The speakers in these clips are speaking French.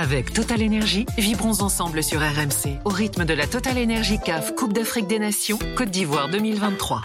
Avec Total Energy, vibrons ensemble sur RMC au rythme de la Total Energy CAF Coupe d'Afrique des Nations Côte d'Ivoire 2023.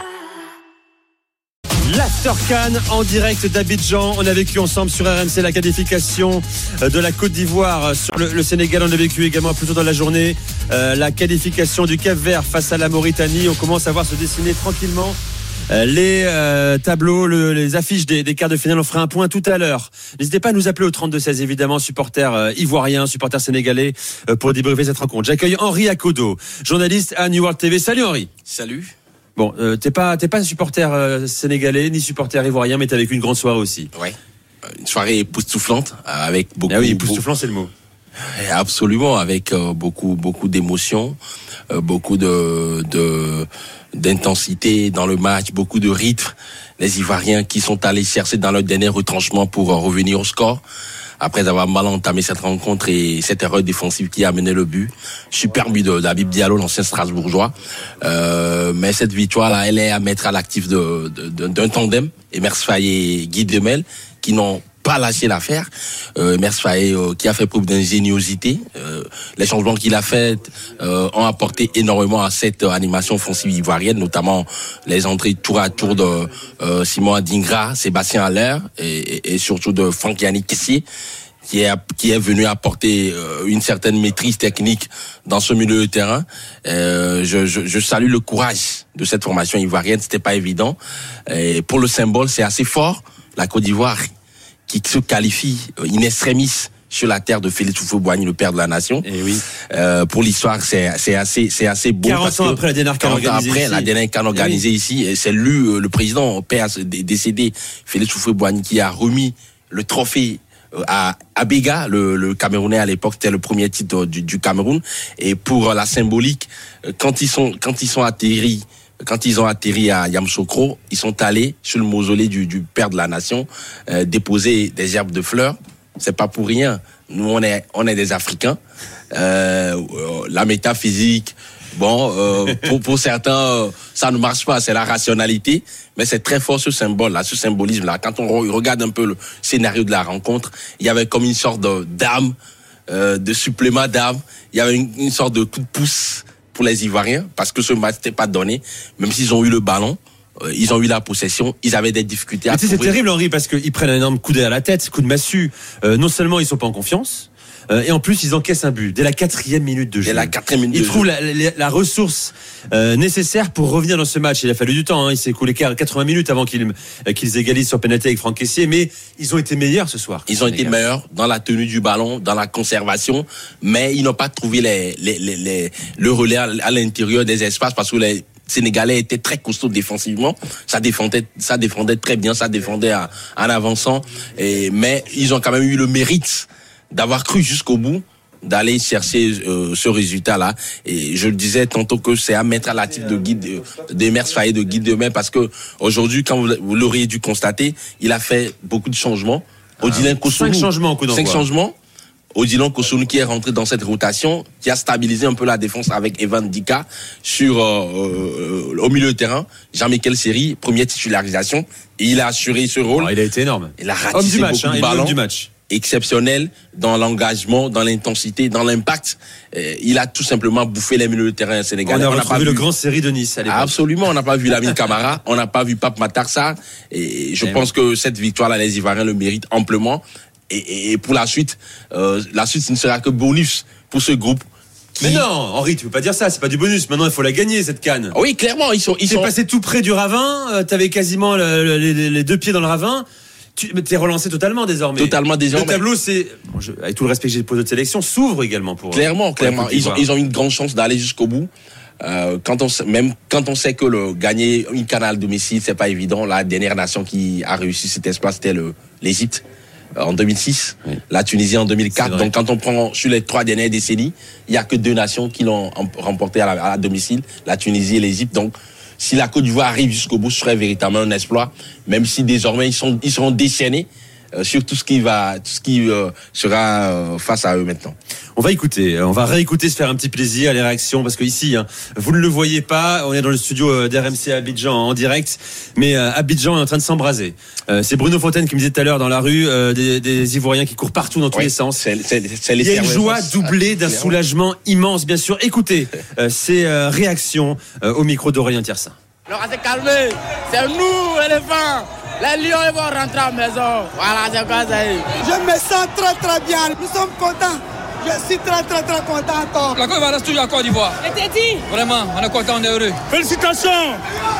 L'After Cannes en direct d'Abidjan. On a vécu ensemble sur RMC la qualification euh, de la Côte d'Ivoire sur le, Sénégal. On a vécu également plus tôt dans la journée euh, la qualification du Cap Vert face à la Mauritanie. On commence à voir se dessiner tranquillement euh, les euh, tableaux, les affiches des, quarts de finale. On fera un point tout à l'heure. N'hésitez pas à nous appeler au 32-16, évidemment, supporters euh, ivoiriens, supporters sénégalais, pour débriefer cette rencontre. J'accueille Henri Akodo, journaliste à New World TV. Salut Henri. Salut. Bon, t'es pas t'es pas supporter sénégalais ni supporter ivoirien, mais t'as vécu une grande soirée aussi. Ouais, une soirée époustouflante avec beaucoup. Ah oui, époustouflant, c'est le mot. Absolument, avec beaucoup beaucoup d'émotions, beaucoup de, de d'intensité dans le match, beaucoup de rythme. Les Ivoiriens qui sont allés chercher dans leur dernier retranchement pour euh, revenir au score après avoir mal entamé cette rencontre et cette erreur défensive qui a amené le but. Super but de David Diallo, l'ancien Strasbourgeois. Euh, mais cette victoire-là, elle est à mettre à l'actif d'un de, de, tandem, Emers Faye et Guy Demel, qui n'ont pas lâché l'affaire. Euh, euh, qui a fait preuve d'ingéniosité. Euh, les changements qu'il a fait euh, ont apporté énormément à cette animation offensive ivoirienne, notamment les entrées tour à tour de euh, Simon Adingra, Sébastien Aller et, et, surtout de Franck Yannick Kessier qui est qui est venu apporter une certaine maîtrise technique dans ce milieu de terrain. Euh, je, je, je, salue le courage de cette formation ivoirienne. C'était pas évident. Et pour le symbole, c'est assez fort. La Côte d'Ivoire qui se qualifie euh, in extremis sur la terre de Félix Houphouët-Boigny, le père de la nation. Et eh oui. Euh, pour l'histoire, c'est c'est assez c'est assez beau. 40 ans après la dernière CAN organisée après la dernière CAN organisée ici, c'est lui euh, le président père décédé Félix Houphouët-Boigny qui a remis le trophée euh, à Abega, le, le Camerounais à l'époque, c'était le premier titre du, du Cameroun. Et pour la symbolique, quand ils sont quand ils sont atterris quand ils ont atterri à Yamsoukro, ils sont allés sur le mausolée du, du père de la nation euh, déposer des herbes de fleurs. C'est pas pour rien. Nous, on est, on est des Africains. Euh, la métaphysique, bon, euh, pour, pour certains, euh, ça ne marche pas. C'est la rationalité, mais c'est très fort ce symbole-là, ce symbolisme-là. Quand on regarde un peu le scénario de la rencontre, il y avait comme une sorte d'âme, euh, de supplément d'âme. Il y avait une sorte de coup de pouce pour les Ivoiriens parce que ce match n'était pas donné, même s'ils ont eu le ballon. Euh, ils ont eu la possession, ils avaient des difficultés. C'est terrible, Henri, parce qu'ils prennent un énorme coup à la tête, coup de massue. Euh, non seulement ils sont pas en confiance, euh, et en plus, ils encaissent un but dès la quatrième minute de jeu. Dès la quatrième minute. Ils trouvent la, la, ressource euh, nécessaire pour revenir dans ce match. Il a fallu du temps. Hein. Il s'est écoulé 80 minutes avant qu'ils euh, qu'ils égalisent sur pénalité avec Franck Caissier. Mais ils ont été meilleurs ce soir. Ils ont été meilleurs dans la tenue du ballon, dans la conservation, mais ils n'ont pas trouvé les, les, les, le relais à l'intérieur des espaces parce que les Sénégalais étaient très costauds défensivement. Ça défendait, ça défendait très bien, ça défendait en, en avançant. Et, mais ils ont quand même eu le mérite d'avoir cru jusqu'au bout d'aller chercher euh, ce résultat-là. Et je le disais tantôt que c'est à mettre à la de guide des mers de guide de mer parce que aujourd'hui, quand vous, l'auriez dû constater, il a fait beaucoup de changements. Ah, Odilin cinq changements, cinq changements. Odilon Kosunu qui est rentré dans cette rotation, qui a stabilisé un peu la défense avec Evan Dika sur euh, euh, au milieu de terrain. Jean-Michel Seri, première titularisation, et il a assuré ce rôle. Ah, il a été énorme. Il a raté du match, hein, de du match exceptionnel dans l'engagement, dans l'intensité, dans l'impact. Euh, il a tout simplement bouffé les milieux de terrain sénégalais. On a, pas vu le grand série de Nice. À Absolument, on n'a pas vu Lamine Camara, on n'a pas vu Pape Matarsa. Et je pense que cette victoire-là, les Ivoiriens le méritent amplement. Et, pour la suite, euh, la suite, ce ne sera que bonus pour ce groupe. Mais non, Henri, tu peux pas dire ça, c'est pas du bonus. Maintenant, il faut la gagner cette canne. Oui, clairement, ils sont. Ils sont passé tout près du ravin. tu euh, T'avais quasiment les deux pieds dans le ravin tu es relancé totatalement désormais. Totalement désormais. Le tableau, c'est, avec tout le respect que j'ai pour de sélection, s'ouvre également pour. Clairement, clairement. Ils ont, ils ont une grande chance d'aller jusqu'au bout. Euh, quand on même quand on sait que le gagner une canal domicile c'est pas évident la dernière nation qui a réussi cet espace c'était le l'Égypte euh, en 2006 la Tunisie en 2004 donc quand on prend sur les trois dernières décennies il y a que deux nations qui l'ont remporté à la, à la domicile la Tunisie et l'Égypte donc si la Côte d'Ivoire arrive jusqu'au bout, ce serait véritablement un exploit, même si désormais ils, sont, ils seront décernés sur tout ce qui va, tout ce qui euh, sera euh, face à eux maintenant. On va écouter, on va réécouter, se faire un petit plaisir, les réactions, parce que ici, hein, vous ne le voyez pas, on est dans le studio d'RMC à Abidjan en direct, mais Abidjan est en train de s'embraser. c'est Bruno Fontaine qui me disait tout à l'heure dans la rue, des, des, Ivoiriens qui courent partout dans tous les sens. C'est, Il y a une joie doublée d'un soulagement immense, bien sûr. Écoutez ces réactions au micro d'Aurélien Tiersin. Alors, c'est calmé, c'est nous, éléphants. Les lions ils vont rentrer à la maison. Voilà, c'est quoi ça Je me sens très très bien. Nous sommes contents. Je suis très très très content encore. La Côte d'Ivoire reste toujours à Côte d'Ivoire. dit Vraiment, on est content, on est heureux. Félicitations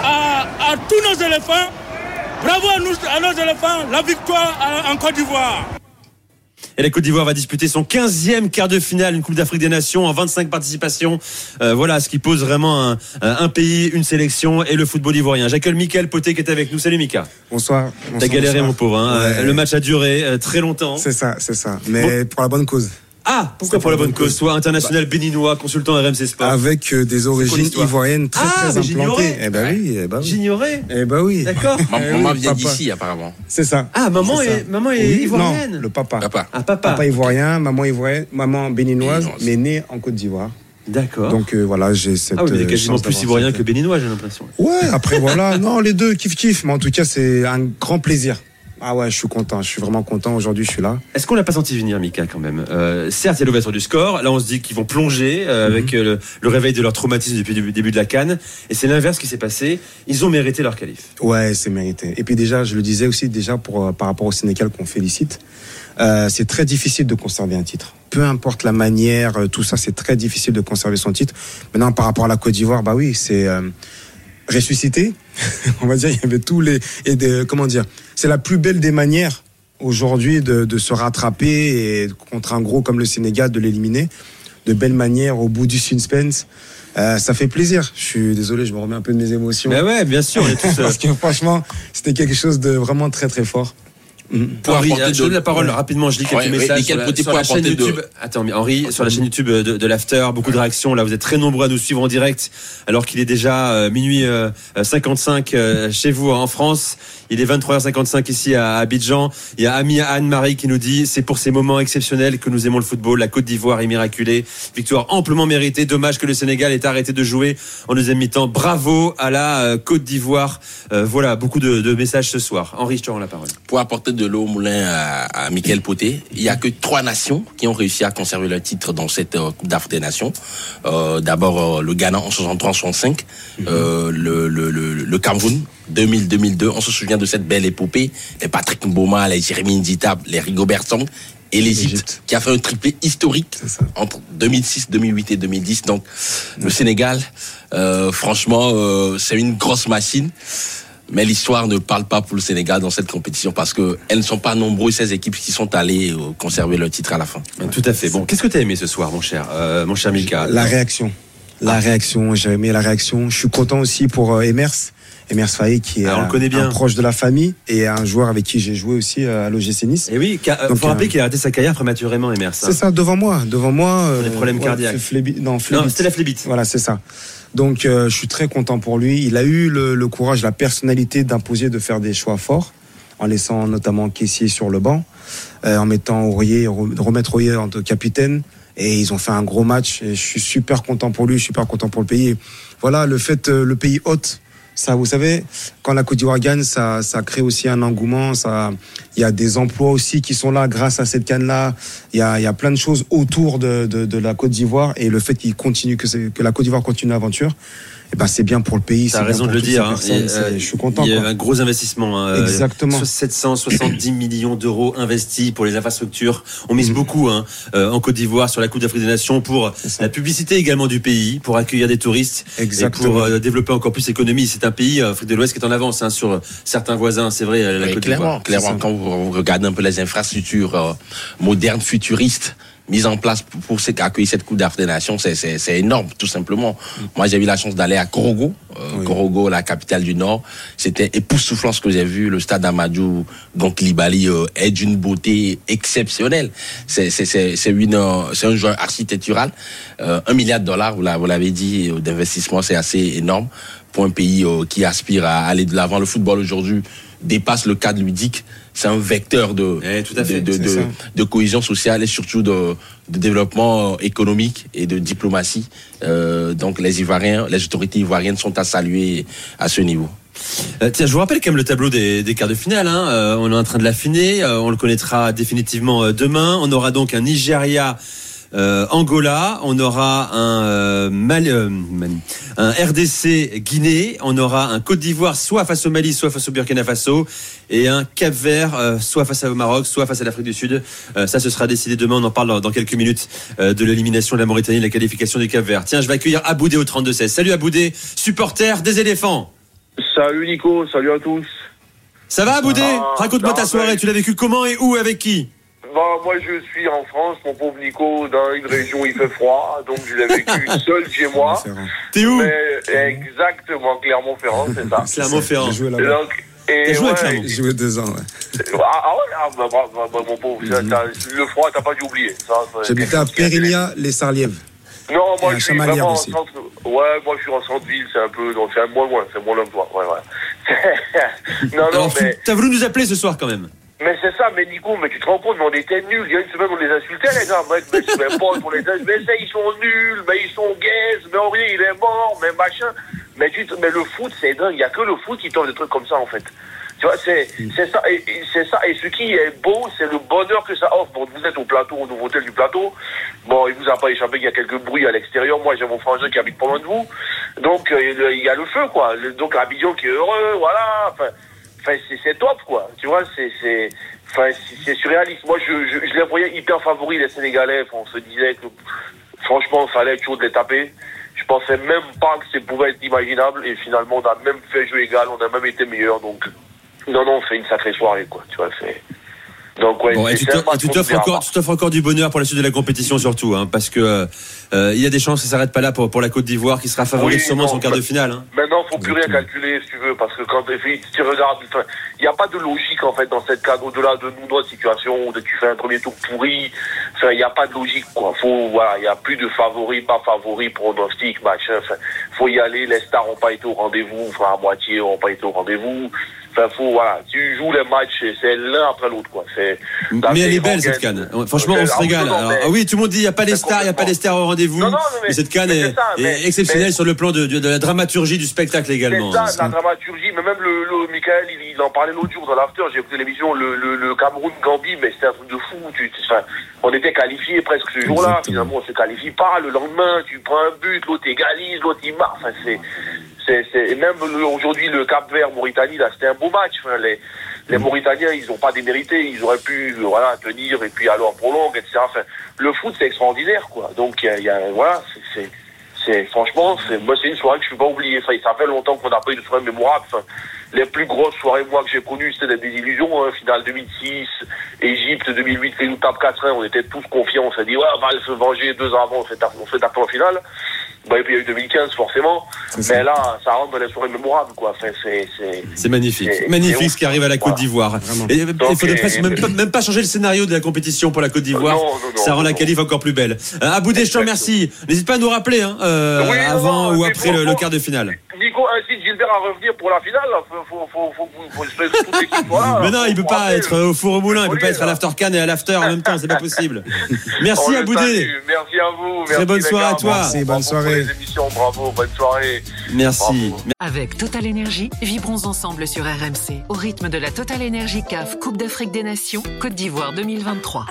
à, à tous nos éléphants. Bravo à, nous, à nos éléphants. La victoire en Côte d'Ivoire. Et la Côte d'Ivoire va disputer son 15e quart de finale, une Coupe d'Afrique des Nations en 25 participations. Euh, voilà ce qui pose vraiment un, un, pays, une sélection et le football ivoirien. J'accueille Michael Poté qui est avec nous. Salut Mika. Bonsoir. T'as galéré mon pauvre. Hein. Le match a duré euh, très longtemps. C'est ça, c'est ça. Mais pour la bonne cause. Ah, pourquoi pour la bonne cause Soit international béninois, consultant RMC Sport. Avec euh, des origines ivoiriennes très ah, très implantées. Eh ben oui, eh ben oui. J'ignorais. Eh ben oui. D'accord. maman vient d'ici apparemment. C'est ça. Ah, maman est, maman est ivoirienne. Non, le papa. Papa. Ah, papa. Papa ivoirien, maman ivoirienne, maman béninoise, mais née en Côte d'Ivoire. D'accord. Donc euh, voilà, j'ai cette. Ah, vous êtes quasiment plus ivoirien que béninois, j'ai l'impression. Ouais, après voilà, non, les deux kiff kiff, mais en tout cas, c'est un grand plaisir. Ah ouais, je suis content, je suis vraiment content. Aujourd'hui, je suis là. Est-ce qu'on l'a pas senti venir, Mika, quand même? Euh, Certes, il y a l'ouverture du score. Là, on se dit qu'ils vont plonger euh, avec mhm. euh, le, réveil de leur traumatisme depuis le début de la canne. Et c'est l'inverse qui s'est passé. Ils ont mérité leur qualif. Ouais, c'est mérité. Et puis déjà, je le disais aussi déjà pour par rapport au Sénégal qu'on félicite. c'est très difficile de conserver un titre. Peu importe la manière, tout ça, c'est très difficile de conserver son titre. Maintenant, par rapport à la Côte d'Ivoire, bah oui, c'est ressuscité. On va dire, il y avait tous les et de, comment dire, c'est la plus belle des manières aujourd'hui de, de, se rattraper et contre un gros comme le Sénégal de l'éliminer de belle manière au bout du suspense. Euh, ça fait plaisir. Je suis désolé, je me remets un peu de mes émotions. Mais ouais, bien sûr, Parce que franchement, c'était quelque chose de vraiment très très fort. Pour Henri, je donne la parole rapidement, je lis quelques messages sur, la, chaîne YouTube. Attends, Henri, sur la chaîne YouTube de, de l'After, beaucoup de réactions. Là, vous êtes très nombreux à nous suivre en direct, alors qu'il est déjà euh, minuit 55 euh, euh, chez vous en France. Il est 23h55 ici à Abidjan. Il y a Ami Anne-Marie qui nous dit c'est pour ces moments exceptionnels que nous aimons le football. La Côte d'Ivoire est miraculée. Victoire amplement méritée. Dommage que le Sénégal ait arrêté de jouer en deuxième mi-temps. Bravo à la Côte d'Ivoire. voilà, beaucoup de, de, messages ce soir. Henri, je te rends la parole. Pour apporter de l'eau au moulin à, à Michael Poté. Il y a que trois nations qui ont réussi à conserver leur titre dans cette euh, Coupe d'Afrique des Nations. Euh, D'abord euh, le Ghana en 63-65, mm -hmm. le, le, le, le, Cameroun 2000-2002. On se souvient de cette belle épopée. Les Patrick Mboma, les Jérémy Ndita, les Rigobert Song et l'Égypte qui a fait un triplé historique entre 2006, 2008 et 2010. Donc le Sénégal, euh, franchement, euh, c'est une grosse machine. Mais l'histoire ne parle pas pour le Sénégal dans cette compétition parce que elles ne sont pas nombreuses ces équipes qui sont allées euh, conserver leur titre à la fin. Tout à fait. Bon, qu'est-ce que tu as aimé ce soir, mon cher, euh, mon cher Mika? La réaction. La réaction, j'ai aimé la réaction. Je suis content aussi pour euh, Emers. Emers Faye qui est Alors, on bien. Un proche de la famille et un joueur avec qui j'ai joué aussi à l'OGC Nice. Et oui, il faut rappeler qu'il a arrêté sa carrière prématurément, Emers. C'est ça, devant moi, devant moi. Des problèmes cardiaques. non, non c'était la phlébite. Voilà, c'est ça. Donc euh, je suis très content pour lui. Il a eu le, le courage, la personnalité d'imposer, de faire des choix forts, en laissant notamment Caissier sur le banc, euh, en mettant Aurier, remettre Aurier en tant que capitaine. Et ils ont fait un gros match. Et je suis super content pour lui, je suis super content pour le pays. voilà, le fait, euh, le pays hôte ça, vous savez, quand la Côte d'Ivoire gagne, ça, ça crée aussi un engouement. Ça, il y a des emplois aussi qui sont là grâce à cette canne-là. Il y a, y a plein de choses autour de, de, de la Côte d'Ivoire et le fait qu'il continue que, que la Côte d'Ivoire continue l'aventure eh ben c'est bien pour le pays. Tu as raison de le dire. Hein. Euh, je suis content. Il y a un gros investissement. Hein. Exactement. 770 millions d'euros investis pour les infrastructures. On mise mm. beaucoup hein, euh, en Côte d'Ivoire sur la Coupe d'Afrique des Nations pour la publicité également du pays, pour accueillir des touristes Exactement. et pour euh, développer encore plus l'économie. C'est un pays, Afrique de l'Ouest, qui est en avance hein, sur certains voisins. C'est vrai, la Côte d'Ivoire. Clairement, clairement quand vous regardez un peu les infrastructures modernes, futuristes mise en place pour, pour accueillir cette Coupe d'Afrique des Nations, c'est énorme, tout simplement. Moi, j'ai eu la chance d'aller à Korogo, euh, Korogo, la capitale du Nord. C'était époustouflant ce que j'ai vu. Le stade Amadou donc Libali euh, est d'une beauté exceptionnelle. C'est euh, c'est un joueur architectural. Euh, un milliard de dollars, vous l'avez dit, euh, d'investissement, c'est assez énorme pour un pays qui aspire à aller de l'avant. Le football aujourd'hui dépasse le cadre ludique c'est un vecteur de, Eh, tout à fait, de, de, de- cohésion sociale et surtout de, de développement économique et de diplomatie. Euh, donc les Ivoiriens, les autorités ivoiriennes sont à saluer à ce niveau. Euh, tiens, je vous rappelle quand même le tableau des, des quarts de finale. Hein. Euh, on est en train de l'affiner. Euh, on le connaîtra définitivement euh, demain. On aura donc un Nigeria. Euh, Angola, on aura un, euh, euh, un RDC Guinée, on aura un Côte d'Ivoire soit face au Mali, soit face au Burkina Faso, et un Cap Vert euh, soit face au Maroc, soit face à l'Afrique du Sud. Euh, ça, ce sera décidé demain. On en parle dans, dans quelques minutes euh, de l'élimination de la Mauritanie, de la qualification du Cap Vert. Tiens, je vais accueillir Aboudé au 32-16. Salut Aboudé, supporter des éléphants. Salut Nico, salut à tous. Ça va, Boudé Ah, Raconte-moi ta soirée. Tu l'as vécu comment et où avec qui? Bah, moi je suis en France, mon pauvre Nico, dans une région où il fait froid, donc je l'ai vécu seul chez moi. C'est vrai. T'es où Mais exactement, Clermont-Ferrand, c'est ça. Clermont-Ferrand. J'ai joué Et là-bas. donc, et T'as joué à ouais, Clermont J'ai joué deux ans, ouais. Ah, ah ouais, ah, bah, bah, bah, bah, mon pauvre, ça, ça, le froid, t'as pas dû oublier. J'habitais à Périlia, les Sarlièves. Non, moi je suis vraiment en centre. Ouais, moi je suis en centre-ville, c'est un peu. Donc c'est moins loin, c'est moins loin que toi. Ouais, ouais. non, non, mais. T'as voulu nous appeler ce soir quand même Mais c'est ça, mais Nico, mais tu te rends compte, mais on était nuls. Il y a une semaine, on les insultait, les gars. Mais, mais potes, on les. Mais ça, ils sont nuls, mais ils sont gays, mais Henri, il est mort, mais machin. Mais, tu, mais le foot, c'est dingue. Il n'y a que le foot qui t'offre des trucs comme ça, en fait. Tu vois, c'est, c'est ça, et, c'est ça. Et ce qui est beau, c'est le bonheur que ça offre. Bon, vous êtes au plateau, au nouveau hôtel du plateau. Bon, il vous a pas échappé qu'il y a quelques bruits à l'extérieur. Moi, j'ai mon frangin qui habite pas loin de vous. Donc, euh, il y a le feu, quoi. Donc, Abidjan qui est heureux, voilà. Enfin, C'est, top, quoi. Tu vois, c'est, c'est, enfin, surréaliste. Moi, je, je, je les voyais hyper favoris, les Sénégalais. On se disait que, franchement, il fallait toujours de les taper. Je pensais même pas que ça pouvait être imaginable. Et finalement, on a même fait jeu égal. On a même été meilleur. Donc, non, non, on fait une sacrée soirée, quoi. Tu vois, c'est, donc, ouais, Bon, et c'est, tu t'offres- encore, pas. tu t'offres encore du bonheur pour la suite de la compétition surtout, hein, parce que euh, euh, il y a des chances que ça s'arrête pas là pour, pour la Côte d'Ivoire qui sera favorite Oui, sûrement son quart de bah- finale. Hein. Maintenant, faut plus rien calculer, si tu veux, parce que quand tu tu regardes, il n'y a pas de logique, en fait, dans cette cadre, au-delà de nous, notre situation, de tu fais un premier tour pourri, enfin, il n'y a pas de logique, quoi. Faut, voilà, il n'y a plus de favoris, pas favoris, pronostic, machin, faut y aller, les stars n'ont pas été au rendez-vous, enfin, à moitié n'ont pas été au rendez-vous. Enfin, faut, voilà, tu joues les matchs, c'est l'un après l'autre, quoi. C'est, Mais elle est belle cette canne. Franchement, on se régale. Alors, ah oui, tout le monde dit il n'y a pas les stars, il n'y a pas les stars au rendez-vous. Non, non, mais, mais- cette canne mais est, exceptionnelle sur le plan de, de- de la dramaturgie du spectacle également. C'est hein. ça, la dramaturgie, mais même le, le Michael, il, il en parlait l'autre jour dans l'after, j'ai écouté l'émission, le, le, le Cameroun-Gambie, mais c'était un truc de fou. Tu, enfin, on était qualifiés presque ce jour-là, finalement on se qualifie pas, le lendemain tu prends un but, l'autre égalise, l'autre il marque, enfin c'est... c'est, c'est et même le- aujourd'hui le Cap Vert Mauritanie là c'était un beau match. Enfin, les les Mauritaniens ils ont pas démérité. Ils auraient pu euh, voilà tenir et puis alors prolongue etc enfin, le foot c'est extraordinaire quoi. Donc il y y a- voilà c'est, c'est c'est franchement c'est moi c'est une soirée que je peux pas oublier. Ça, ça fait longtemps qu'on n'a pas eu de soirée mémorable. Enfin, les plus grosses soirées moi que j'ai connues c'était des illusions hein, finale 2006 Égypte 2008 fait nous tape 4-1 on était tous confiants. On s'est dit ouais on va se venger deux ans avant on s'est tapé en finale bah, et puis il y a eu 2015 forcément mais là ça rentre dans les soirées mémorables quoi enfin, c'est c'est C'est magnifique, C'est- magnifique ce qui arrive à la Côte d'Ivoire. Vraiment. Et il faudrait et- presque même, pas- même pas changer le scénario de la compétition pour la Côte d'Ivoire. Non, non, non, Ça rend la qualif encore plus belle. Euh, Aboudé, je te remercie. N'hésite pas à nous rappeler hein, euh, Oui, avant non, ou après bon, le, quart de finale. Nico incite Gilbert à revenir pour la finale là. faut faut faut faut, Mais non, il peut pas être au four au moulin, il peut pas être à là. l'after can et à l'after en même temps, c'est pas possible. Merci Aboudé. salue. Merci à vous. Très merci, bonne soirée gars. à toi. Merci, bonne bravo pour soirée. les émissions, bravo, bonne soirée. Merci. Bravo. Avec Total Énergie, vibrons ensemble sur RMC au rythme de la Total Énergie CAF Coupe d'Afrique des Nations Côte d'Ivoire 2023.